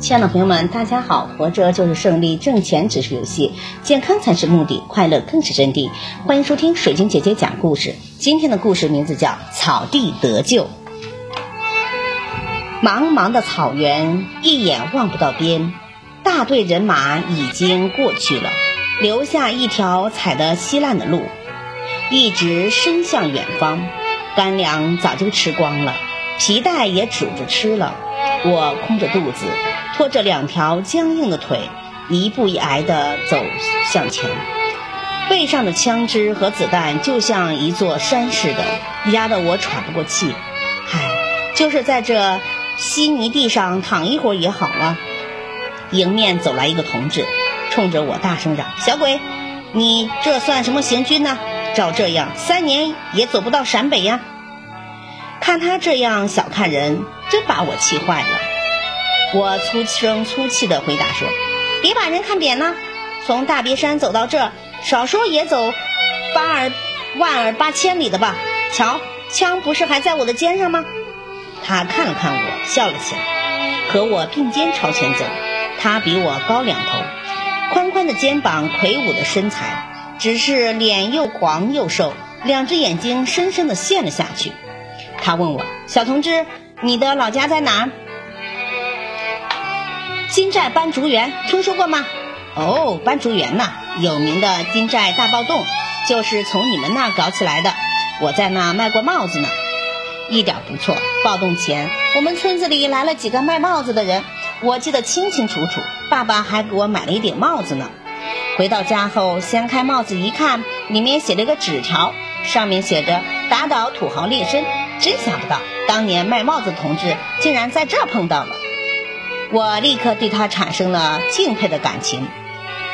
亲爱的朋友们，大家好！活着就是胜利，挣钱只是游戏，健康才是目的，快乐更是真谛。欢迎收听水晶姐姐讲故事。今天的故事名字叫《草地得救》。茫茫的草原，一眼望不到边，大队人马已经过去了，留下一条踩得稀烂的路，一直伸向远方。干粮早就吃光了，皮带也煮着吃了。我空着肚子，拖着两条僵硬的腿，一步一挨地走向前。背上的枪支和子弹就像一座山似的，压得我喘不过气。唉，就是在这稀泥地上躺一会儿也好啊。迎面走来一个同志，冲着我大声嚷：“小鬼，你这算什么行军呢？照这样，三年也走不到陕北呀！”看他这样小看人。真把我气坏了！我粗声粗气地回答说：“别把人看扁了，从大别山走到这，少说也走八儿万儿八千里的吧？瞧，枪不是还在我的肩上吗？”他看了看我，笑了起来，和我并肩朝前走。他比我高两头，宽宽的肩膀，魁梧的身材，只是脸又黄又瘦，两只眼睛深深地陷了下去。他问我：“小同志。”你的老家在哪？金寨班竹园，听说过吗？哦，班竹园呐，有名的金寨大暴动，就是从你们那儿搞起来的。我在那卖过帽子呢，一点不错。暴动前，我们村子里来了几个卖帽子的人，我记得清清楚楚。爸爸还给我买了一顶帽子呢。回到家后，掀开帽子一看，里面写了个纸条，上面写着“打倒土豪劣绅”。真想不到，当年卖帽子的同志竟然在这碰到了。我立刻对他产生了敬佩的感情，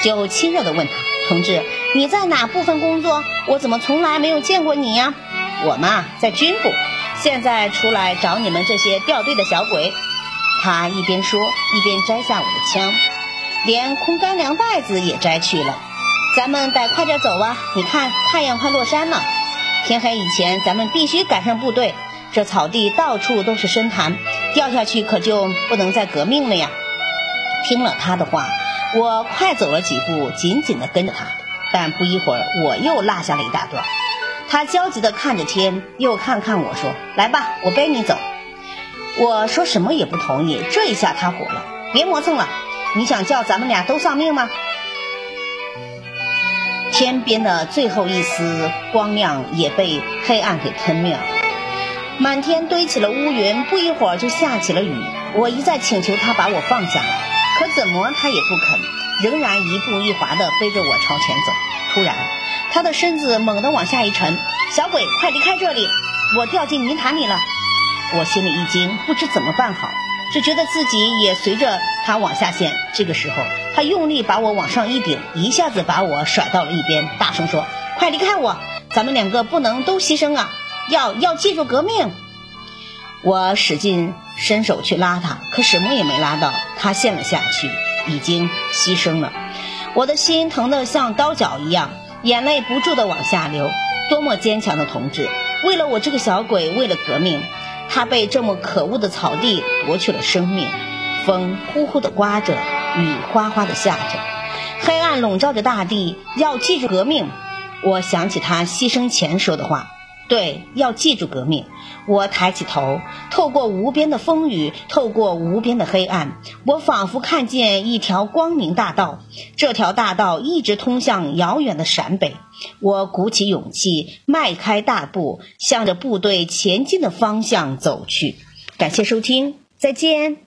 就亲热地问他：“同志，你在哪部分工作？我怎么从来没有见过你呀？”“我嘛，在军部，现在出来找你们这些掉队的小鬼。”他一边说，一边摘下我的枪，连空干粮袋子也摘去了。咱们得快点走啊！你看，太阳快落山了。天黑以前，咱们必须赶上部队。这草地到处都是深潭，掉下去可就不能再革命了呀！听了他的话，我快走了几步，紧紧地跟着他。但不一会儿，我又落下了一大段。他焦急地看着天，又看看我说：“来吧，我背你走。”我说什么也不同意。这一下他火了：“别磨蹭了，你想叫咱们俩都丧命吗？”天边的最后一丝光亮也被黑暗给吞灭了，满天堆起了乌云，不一会儿就下起了雨。我一再请求他把我放下来，可怎么他也不肯，仍然一步一滑地背着我朝前走。突然，他的身子猛地往下一沉，小鬼，快离开这里！我掉进泥潭里了。我心里一惊，不知怎么办好。只觉得自己也随着他往下陷。这个时候，他用力把我往上一顶，一下子把我甩到了一边，大声说：“快离开我！咱们两个不能都牺牲啊！要要记住革命！”我使劲伸手去拉他，可什么也没拉到，他陷了下去，已经牺牲了。我的心疼得像刀绞一样，眼泪不住地往下流。多么坚强的同志，为了我这个小鬼，为了革命。他被这么可恶的草地夺去了生命，风呼呼地刮着，雨哗哗地下着，黑暗笼罩着大地。要记住革命，我想起他牺牲前说的话。对，要记住革命。我抬起头，透过无边的风雨，透过无边的黑暗，我仿佛看见一条光明大道。这条大道一直通向遥远的陕北。我鼓起勇气，迈开大步，向着部队前进的方向走去。感谢收听，再见。